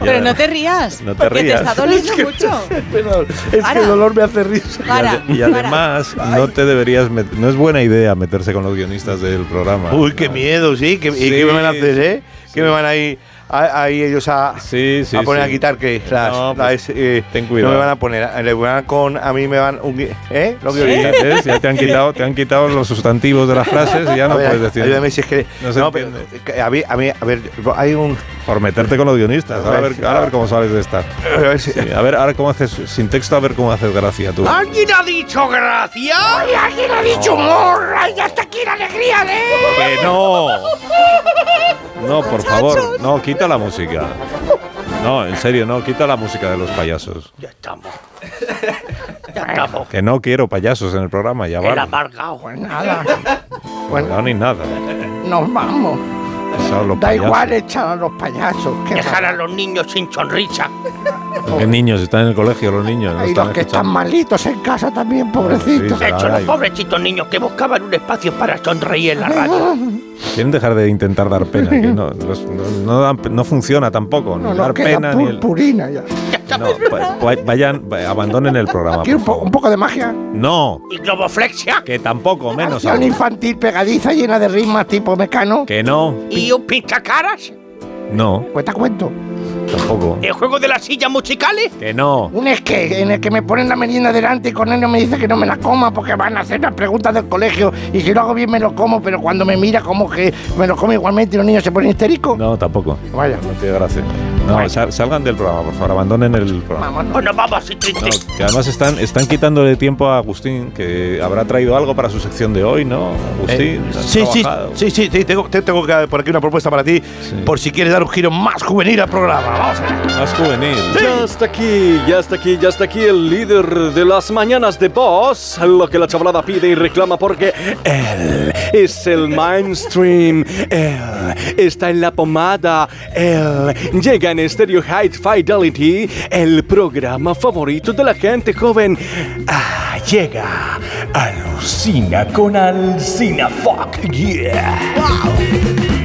Pero no te rías. No te porque rías. te está doliendo mucho. Perdón, es Para. que el dolor me hace risa. Para. y además no te deberías, no es buena idea meterse con los guionistas del programa. Uy, qué miedo, sí. ¿Qué, ¿Y Sí, qué me van a hacer, eh? sí. ¿Qué me van a ir a, a ir ellos a, Sí, sí, a poner sí. a quitar que las, No, las, pues, eh, ten no cuidado. me van a poner, le van con a mí me van un ¿eh? Guionistas. ¿ves? Ya te han quitado, te han quitado los sustantivos de las frases y ya no A ver, puedes decir. ayúdame si es que No se no, pero entiende. que a mí, a mí, a ver, hay un Por meterte con los guionistas. Ahora a ver, ahora a ver cómo sales de esta. a ver si- Sí, a ver, ahora cómo haces, sin texto, a ver cómo haces gracia tú. ¿Alguien ha dicho gracia? ¡Ay, alguien ha dicho humor! ¡Ay, hasta aquí la alegría de... ¡Que no! No, por favor, no, quita la música. No, en serio, no, quita la música de los payasos. Ya estamos. Ya estamos. Que no quiero payasos en el programa, ya El vale. amargado. Pues nada. No, ni nada. Nos vamos. Da payasos. igual echar a los payasos. ¿qué Dejar a los niños sin sonrisa. ¿Qué niños? Están en el colegio los niños. no Y están los que están malitos en casa también, pobrecitos. Sí, De hecho, los pobrecitos niños que buscaban un espacio para sonreír en la radio. Quieren dejar de intentar dar pena. que no, los- no, no dan- no funciona tampoco. No ni nos dar queda pena ni el. purpurina ya. No, va- va- vayan, va- abandonen el programa. Un, po- favor. un poco de magia. No, ¿Y globoflexia? que tampoco, menos Acción infantil pegadiza llena de ritmos tipo mecano. Que no, ¿Y un pinchacaras? no, Pues te cuento. Tampoco. ¿El juego de las sillas musicales? Que no. Un es que en el que me ponen la merienda delante y Cornelio me dice que no me la coma porque van a hacer las preguntas del colegio y si lo hago bien me lo como, pero cuando me mira como que me lo como igualmente y los niños se ponen histéricos. No, tampoco. Vaya. No tiene gracia. No, sal- salgan del programa, por favor, abandonen el programa. Vámonos. Pues nos vamos así No, tristes. que además están, están quitándole tiempo a Agustín, que habrá traído algo para su sección de hoy, ¿no? Agustín, Eh, sí, sí, sí, sí, sí, tengo, te- tengo que- por aquí una propuesta para ti, por si quieres dar un giro más juvenil al programa. Más juvenil. Ya está aquí, ya está aquí, ya está aquí el líder de las mañanas de Boss, lo que la chavalada pide y reclama porque él es el mainstream, él está en la pomada, él llega en Stereo High Fidelity, el programa favorito de la gente joven. Ah, llega Alucina con Alcina Fuck, yeah. Es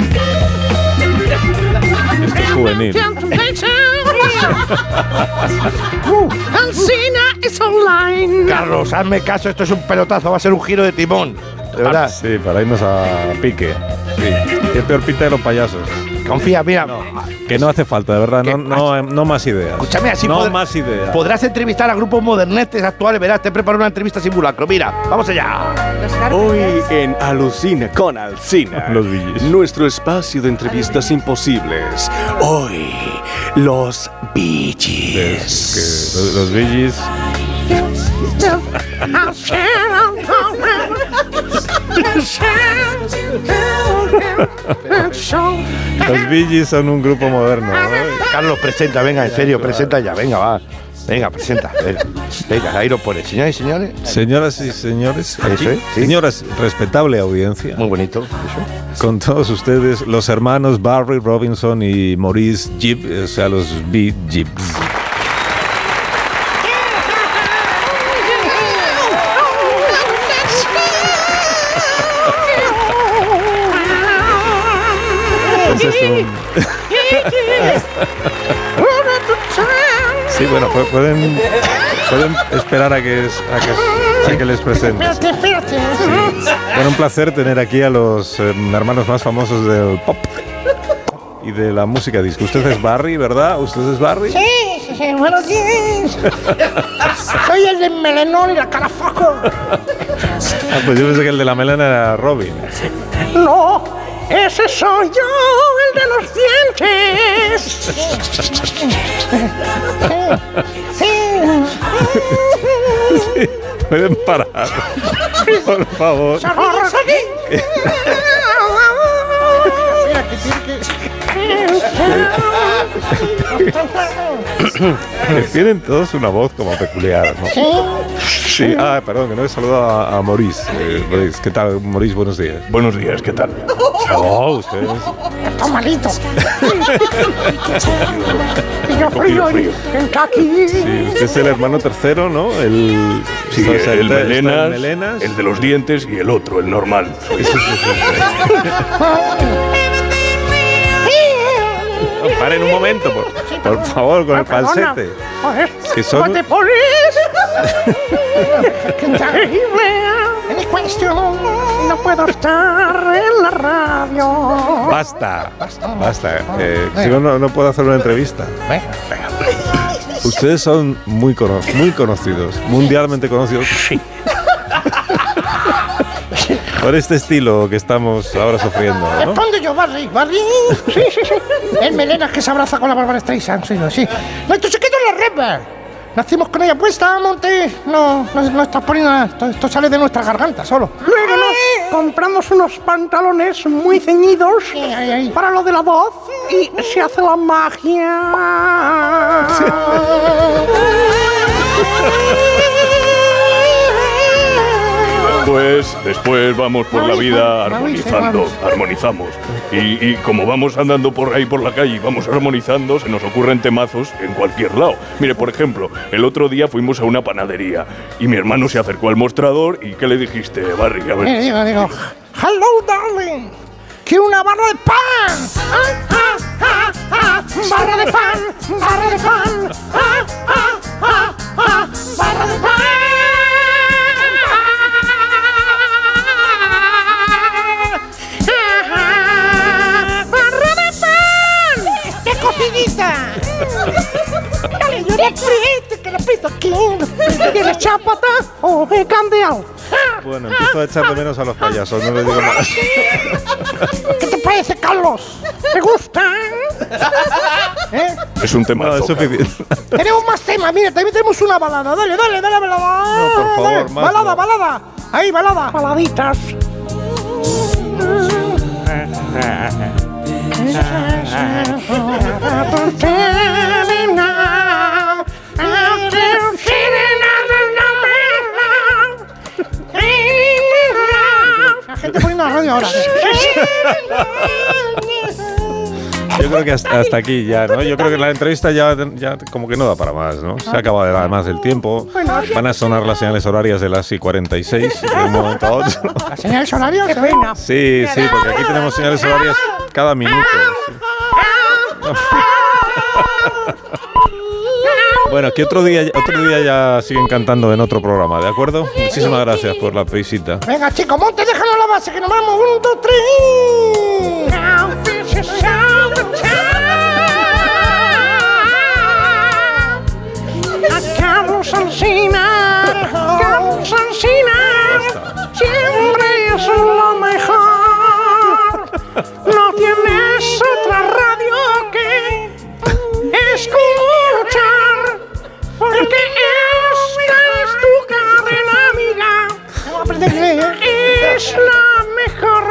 juvenil. Alcina es online. Carlos, hazme caso, esto es un pelotazo, va a ser un giro de timón. De verdad. Sí, para irnos a pique. Sí. Qué peor pinta de los payasos. Confía, mira. Que no hace falta, de verdad. No, no, no más ideas. Escúchame, así No podrás- más ideas. Podrás entrevistar a grupos modernetes actuales, verás, te preparo una entrevista simulacro. Mira, vamos allá. Hoy en Alucina con Alcina, Los Billys. nuestro espacio de entrevistas imposibles. Hoy, los Billys. Los, los Gees Los Gees son un grupo moderno. ¿no? Carlos, presenta, venga, en serio, presenta ya, venga, va. Venga, presenta. Venga, venga ahí lo pones. Señoras y señores. Señoras y señores, aquí, Eso es, sí. señoras, respetable audiencia. Muy bonito. Eso. Con todos ustedes, los hermanos Barry Robinson y Maurice Gibb, o sea, los Bee Gibbs. Entonces, un- sí, bueno, pu- pueden, pueden esperar a que, a que, a que les presente. Espérate, espérate. Bueno, un placer tener aquí a los eh, hermanos más famosos del pop y de la música disco. Usted es Barry, ¿verdad? ¿Usted es Barry? Sí, sí, sí, buenos días. Soy el de melenón y la cara foco. Ah, pues yo pensé que el de la melena era Robin. No, ese soy yo, el de los dientes. Pueden parar. Por favor. Que tienen todos una voz como peculiar, ¿no? Sí. Sí, ah, perdón, que no he saludado a, a Maurice. Eh, Maurice, ¿qué tal? Maurice, buenos días. Buenos días, ¿qué tal? Oh, usted Está malito. y yo fui yo en Kentucky. Sí, usted es el hermano tercero, ¿no? El, Sí, o sea, el está- está melenas, el melenas. el de los dientes y el otro, el normal. No, paren un momento, por, por favor, con el Perdona. falsete. Que son-. No puedo estar en la radio. Basta, basta. Eh, si no, no, no puedo hacer una entrevista. Ustedes son muy, cono- muy conocidos, mundialmente conocidos. Por este estilo que estamos ahora sufriendo, ¿no? Responde yo, Barry. Barry. Sí, sí, sí. El melenas que se abraza con la Bárbara Streisand. Sí, sí. Secreto es la Red Nacimos con ella puesta, Monte. No, no, no estás poniendo nada. Esto, esto sale de nuestra garganta solo. Luego nos compramos unos pantalones muy ceñidos para lo de la voz y se hace la Pues después vamos por la vida armonizando, armonizamos. Y, y como vamos andando por ahí por la calle y vamos armonizando, se nos ocurren temazos en cualquier lado. Mire, por ejemplo, el otro día fuimos a una panadería y mi hermano se acercó al mostrador y ¿qué le dijiste, Barry? A ver. Eh, digo, digo, hello, darling. Quiero una barra de pan. Ah, ah, ah, ah. Barra de pan, barra de pan. Ah, ah, ah, ah. Barra de pan. ¡Qué cocidita! Dale, yo le aprieto, que le aprieto aquí. ¿Tienes chapata o he cambiado? Bueno, empiezo a echar de menos a los payasos, no les digo más. ¿Qué te parece, Carlos? ¿Te gusta? ¿Eh? Es un temazo. No, es suficiente. Tenemos más temas, mira, también tenemos una balada. Dale, dale, dale, balada. No, por favor, Dale, más balada, no. balada. Ahí, balada. Baladitas. La gente poniendo la radio ahora. Yo creo que hasta, hasta aquí ya, ¿no? Yo creo que la entrevista ya, ya como que no da para más, ¿no? Se ha acabado además el tiempo. Van a sonar las señales horarias de las y 46 de un momento a otro. ¿La señal horario? Qué pena. Sí, sí, porque aquí tenemos señales horarias cada minuto. Bueno, que otro día, otro día ya siguen cantando en otro programa, ¿de acuerdo? Muchísimas gracias por la visita. Venga, chicos, monte, déjanos la base, que nos vamos. Un, dos, tres. A Carlos Alsina, Carlos Alsina, siempre es lo mejor. No tienes otra radio que escuchar, porque esta es tu cadena amiga. Es la mejor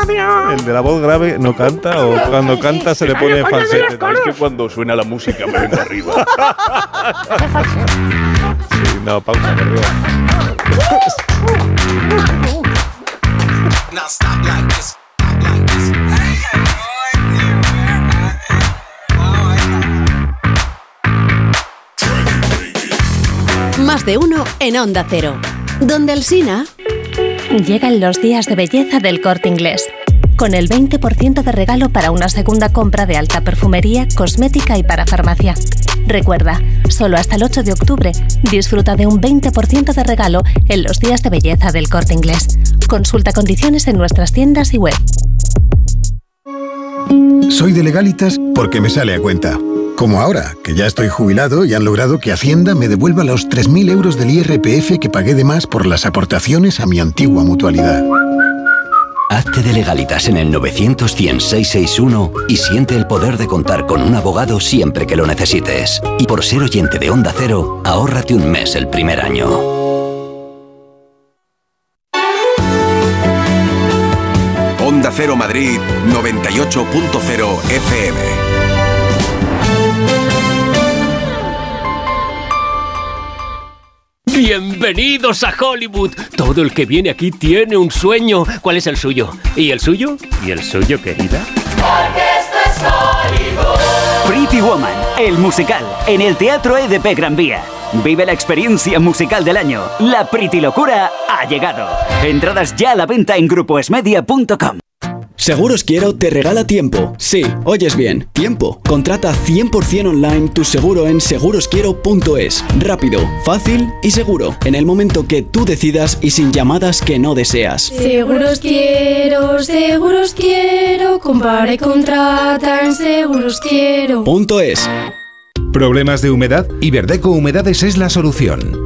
radio. ¿El de la voz grave no canta o cuando canta se le pone falsete? Es que cuando suena la música me vengo arriba. Sí, no, pausa, por Dios. Más de uno en Onda Cero. Donde el Sina. Llegan los días de belleza del corte inglés. Con el 20% de regalo para una segunda compra de alta perfumería, cosmética y para farmacia. Recuerda, solo hasta el 8 de octubre disfruta de un 20% de regalo en los días de belleza del corte inglés. Consulta condiciones en nuestras tiendas y web. Soy de legalitas porque me sale a cuenta. Como ahora, que ya estoy jubilado y han logrado que Hacienda me devuelva los 3.000 euros del IRPF que pagué de más por las aportaciones a mi antigua mutualidad. Hazte de legalitas en el 900 y siente el poder de contar con un abogado siempre que lo necesites. Y por ser oyente de Onda Cero, ahórrate un mes el primer año. Onda Cero Madrid 98.0 FM. Bienvenidos a Hollywood. Todo el que viene aquí tiene un sueño. ¿Cuál es el suyo? ¿Y el suyo? ¿Y el suyo, querida? Porque esto es Hollywood. Pretty Woman, el musical, en el Teatro EDP Gran Vía. Vive la experiencia musical del año. La Pretty Locura ha llegado. Entradas ya a la venta en grupoesmedia.com. Seguros Quiero te regala tiempo. Sí, oyes bien, tiempo. Contrata 100% online tu seguro en segurosquiero.es. Rápido, fácil y seguro. En el momento que tú decidas y sin llamadas que no deseas. Seguros quiero, seguros quiero, compara y contrata en seguros quiero. Es. ¿Problemas de humedad? Iberdeco Humedades es la solución.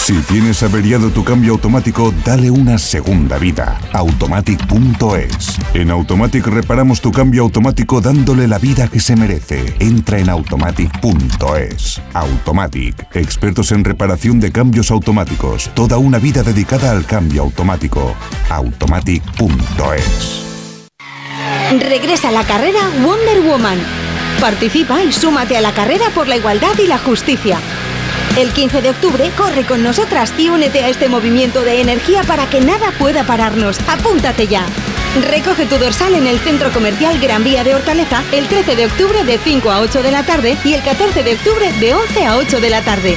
Si tienes averiado tu cambio automático, dale una segunda vida. Automatic.es. En Automatic reparamos tu cambio automático dándole la vida que se merece. Entra en Automatic.es. Automatic. Expertos en reparación de cambios automáticos. Toda una vida dedicada al cambio automático. Automatic.es. Regresa a la carrera Wonder Woman. Participa y súmate a la carrera por la igualdad y la justicia. El 15 de octubre corre con nosotras y únete a este movimiento de energía para que nada pueda pararnos. Apúntate ya. Recoge tu dorsal en el Centro Comercial Gran Vía de Hortaleza el 13 de octubre de 5 a 8 de la tarde y el 14 de octubre de 11 a 8 de la tarde.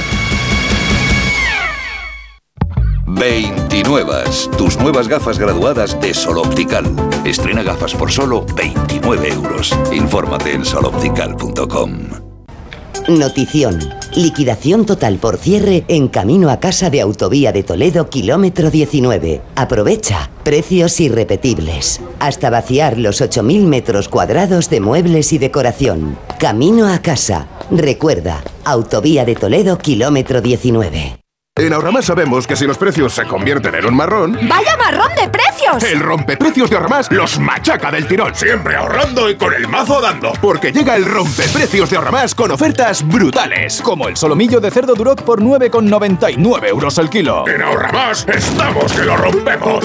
29. Tus nuevas gafas graduadas de Sol Optical. Estrena gafas por solo 29 euros. Infórmate en soloptical.com. Notición. Liquidación total por cierre en camino a casa de Autovía de Toledo, kilómetro 19. Aprovecha. Precios irrepetibles. Hasta vaciar los 8.000 metros cuadrados de muebles y decoración. Camino a casa. Recuerda, Autovía de Toledo, kilómetro 19. En Ahorramás sabemos que si los precios se convierten en un marrón, ¡Vaya marrón de precios! El rompeprecios de Ahorramás los machaca del tirón. Siempre ahorrando y con el mazo dando. Porque llega el rompeprecios de Ahorramás con ofertas brutales. Como el solomillo de cerdo Duroc por 9,99 euros el kilo. En Ahorramás estamos que lo rompemos.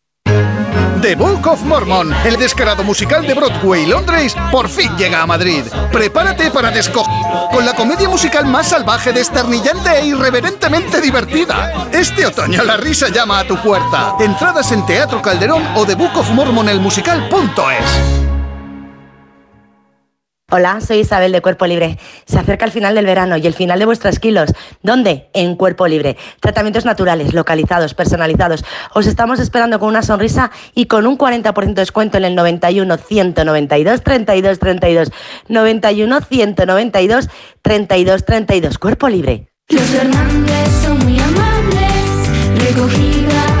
The Book of Mormon, el descarado musical de Broadway Londres, por fin llega a Madrid. Prepárate para descoger con la comedia musical más salvaje, desternillante e irreverentemente divertida. Este otoño la risa llama a tu puerta. Entradas en Teatro Calderón o thebookofmormonelmusical.es. Hola, soy Isabel de Cuerpo Libre. Se acerca el final del verano y el final de vuestros kilos. ¿Dónde? En Cuerpo Libre. Tratamientos naturales, localizados, personalizados. Os estamos esperando con una sonrisa y con un 40% de descuento en el 91 192 32 32. 91 192 32 32. Cuerpo Libre. Los Fernández son muy amables. Recogida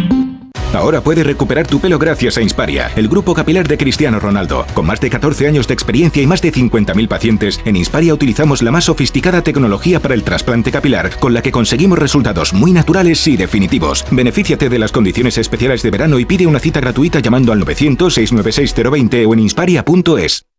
Ahora puedes recuperar tu pelo gracias a Insparia, el grupo capilar de Cristiano Ronaldo. Con más de 14 años de experiencia y más de 50.000 pacientes, en Insparia utilizamos la más sofisticada tecnología para el trasplante capilar, con la que conseguimos resultados muy naturales y definitivos. Benefíciate de las condiciones especiales de verano y pide una cita gratuita llamando al 900-696-020 o en insparia.es.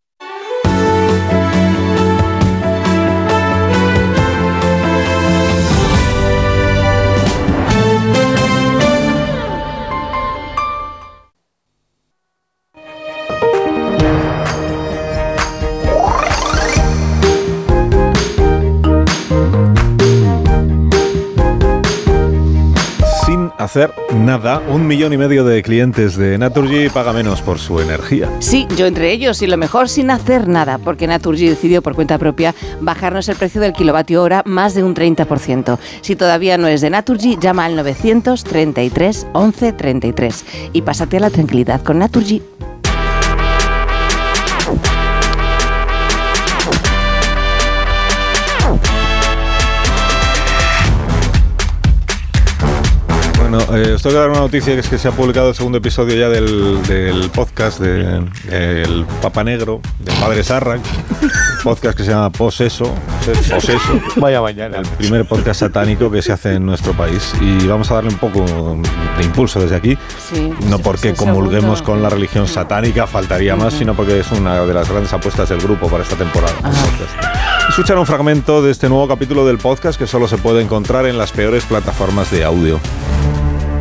hacer nada, un millón y medio de clientes de Naturgy paga menos por su energía. Sí, yo entre ellos y lo mejor sin hacer nada, porque Naturgy decidió por cuenta propia bajarnos el precio del kilovatio hora más de un 30%. Si todavía no es de Naturgy, llama al 933 11 33 y pásate a la tranquilidad con Naturgy. Bueno, eh, os tengo que dar una noticia que es que se ha publicado el segundo episodio ya del, del podcast de, El Papa Negro, del Padre Sarrak, podcast que se llama Poseso, Poseso. Vaya mañana. El primer podcast satánico que se hace en nuestro país y vamos a darle un poco de impulso desde aquí. Sí, No porque sí, comulguemos con la religión satánica, faltaría más, sino porque es una de las grandes apuestas del grupo para esta temporada. Escuchar un fragmento de este nuevo capítulo del podcast que solo se puede encontrar en las peores plataformas de audio.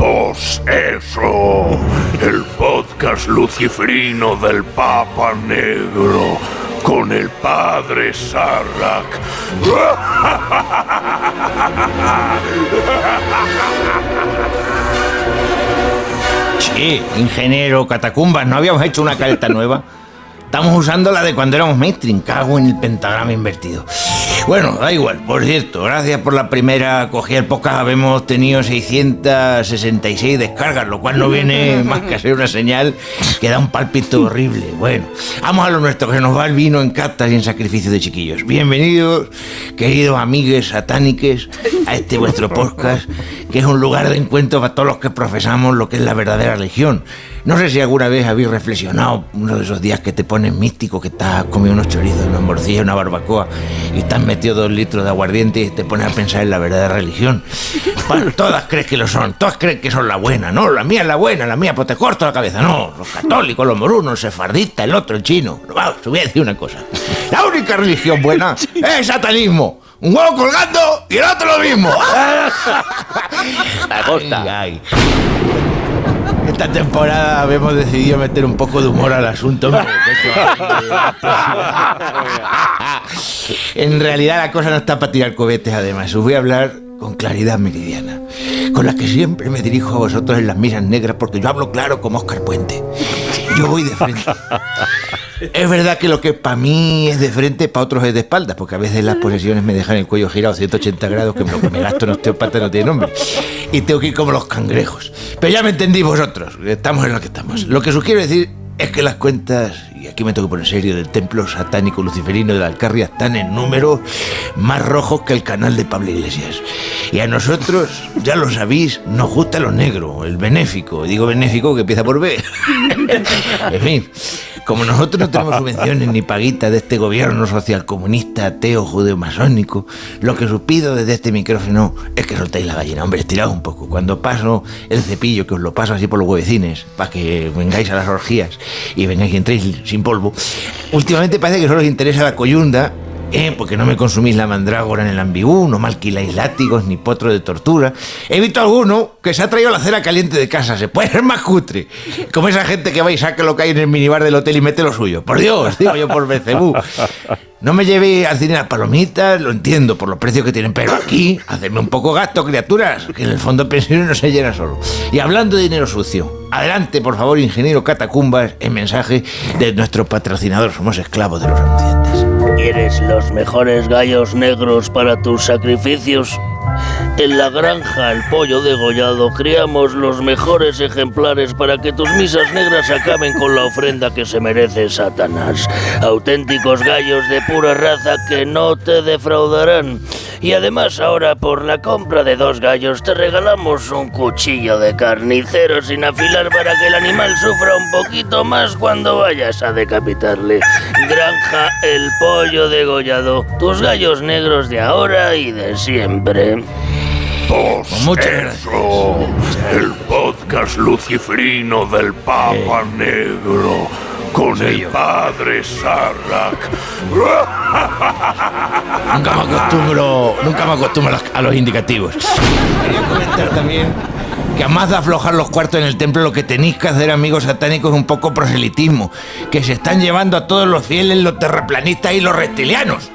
Pues eso, el podcast luciferino del Papa Negro con el padre Sarrak. Che, ingeniero, catacumbas, ¿no habíamos hecho una careta nueva? Estamos usando la de cuando éramos mainstream, cago en el pentagrama invertido. Bueno, da igual, por cierto, gracias por la primera cogida el podcast, habemos tenido 666 descargas, lo cual no viene más que a ser una señal que da un palpito horrible. Bueno, vamos a lo nuestro, que se nos va el vino en catas y en sacrificio de chiquillos. Bienvenidos, queridos amigues satániques, a este vuestro podcast, que es un lugar de encuentro para todos los que profesamos lo que es la verdadera religión. No sé si alguna vez habéis reflexionado uno de esos días que te pones místico, que estás comiendo unos chorizos, una morcilla, una barbacoa y estás metido dos litros de aguardiente y te pones a pensar en la verdadera religión. Bueno, todas crees que lo son, todas creen que son la buena, no, la mía es la buena, la mía, pues te corto la cabeza, no, los católicos, los morunos, el sefardista, el otro, el chino. Vamos, te voy a decir una cosa. La única religión buena es el satanismo. Un huevo colgando y el otro lo mismo. Ay, ay. Esta temporada hemos decidido meter un poco de humor al asunto. En realidad la cosa no está para tirar cohetes, además. Os voy a hablar con claridad meridiana, con la que siempre me dirijo a vosotros en las misas negras, porque yo hablo claro como Oscar Puente. Yo voy de frente. Es verdad que lo que para mí es de frente, para otros es de espaldas, porque a veces las posesiones me dejan el cuello girado 180 grados, que lo que me gasto en osteopata no tiene nombre. Y tengo que ir como los cangrejos. Pero ya me entendí vosotros, estamos en lo que estamos. Lo que os quiero decir es que las cuentas, y aquí me tengo que poner serio, del templo satánico luciferino de la Alcarria están en números más rojos que el canal de Pablo Iglesias. Y a nosotros, ya lo sabéis, nos gusta lo negro, el benéfico. Digo benéfico que empieza por B. en fin, como nosotros no tenemos subvenciones ni paguitas de este gobierno socialcomunista, ateo, judeo-masónico, lo que os pido desde este micrófono es que soltéis la gallina. Hombre, estirad un poco. Cuando paso el cepillo, que os lo paso así por los huevecines, para que vengáis a las orgías y vengáis y entréis sin polvo, últimamente parece que solo os interesa la coyunda ¿eh? porque no me consumís la mandrágora en el ambigú, no me alquiláis látigos ni potro de tortura. He visto alguno que se ha traído la cera caliente de casa, se puede ser más cutre. Como esa gente que va y saca lo que hay en el minibar del hotel y mete lo suyo. Por Dios, digo yo por Becebú. No me lleve al cine las palomitas, lo entiendo por los precios que tienen, pero aquí, hacedme un poco gasto, criaturas, que en el fondo pensiones no se llena solo. Y hablando de dinero sucio, adelante, por favor, ingeniero Catacumbas, el mensaje de nuestro patrocinador. Somos esclavos de los anunciantes. ¿Quieres los mejores gallos negros para tus sacrificios? En la granja El Pollo Degollado criamos los mejores ejemplares para que tus misas negras acaben con la ofrenda que se merece Satanás. Auténticos gallos de pura raza que no te defraudarán. Y además ahora por la compra de dos gallos te regalamos un cuchillo de carnicero sin afilar para que el animal sufra un poquito más cuando vayas a decapitarle. Granja El Pollo Degollado, tus gallos negros de ahora y de siempre. Muchas Eso, el podcast lucifrino del Papa Negro con el padre Sarlacc. Nunca me acostumbro, nunca me acostumbro a los, indicativos. Quería comentar también que a más de aflojar los cuartos en el templo, lo que tenéis que hacer, amigos satánicos, es un poco proselitismo. Que se están llevando a todos los fieles, los terraplanistas y los reptilianos.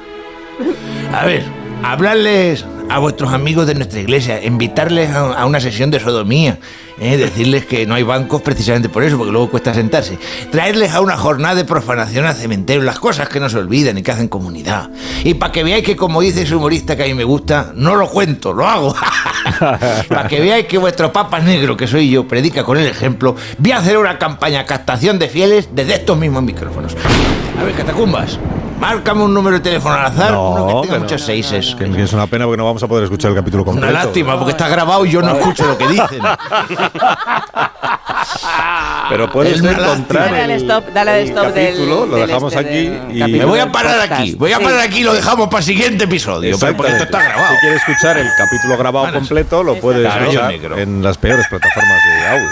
A ver, hablarles a vuestros amigos de nuestra iglesia, invitarles a, una sesión de sodomía, ¿eh? decirles que no hay bancos precisamente por eso, porque luego cuesta sentarse, traerles a una jornada de profanación al cementerio, las cosas que no se olvidan y que hacen comunidad. Y para que veáis que, como dice ese humorista que a mí me gusta, no lo cuento, lo hago. para que veáis que vuestro papa negro, que soy yo, predica con el ejemplo, voy a hacer una campaña captación de fieles desde estos mismos micrófonos. A ver, catacumbas. Márcame un número de teléfono al azar, uno que tenga que no. muchos seises. Que es una pena porque no vamos a poder escuchar el capítulo completo. Una lástima, porque está grabado y yo no escucho lo que dicen. Pero puedes encontrar Dale al el, stop, dale al el stop del- capítulo, lo del dejamos este aquí del y... Me voy a parar aquí, voy a Sí. parar aquí y lo dejamos para el siguiente episodio. porque esto está grabado. Si quieres escuchar el capítulo grabado Bueno, completo, lo puedes escuchar negro. en las peores plataformas de audio.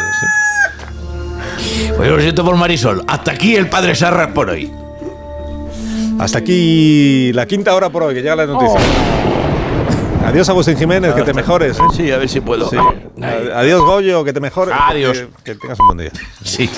sí. Pues lo siento por Marisol. Hasta aquí el padre Sarras por hoy. Hasta aquí la quinta hora por hoy, que llega la noticia. Adiós, Agustín Jiménez, que te mejores. ¿eh? Sí, a ver si puedo. Sí. Adiós, Goyo, que te mejores. Adiós. Que, que tengas un buen día. Sí.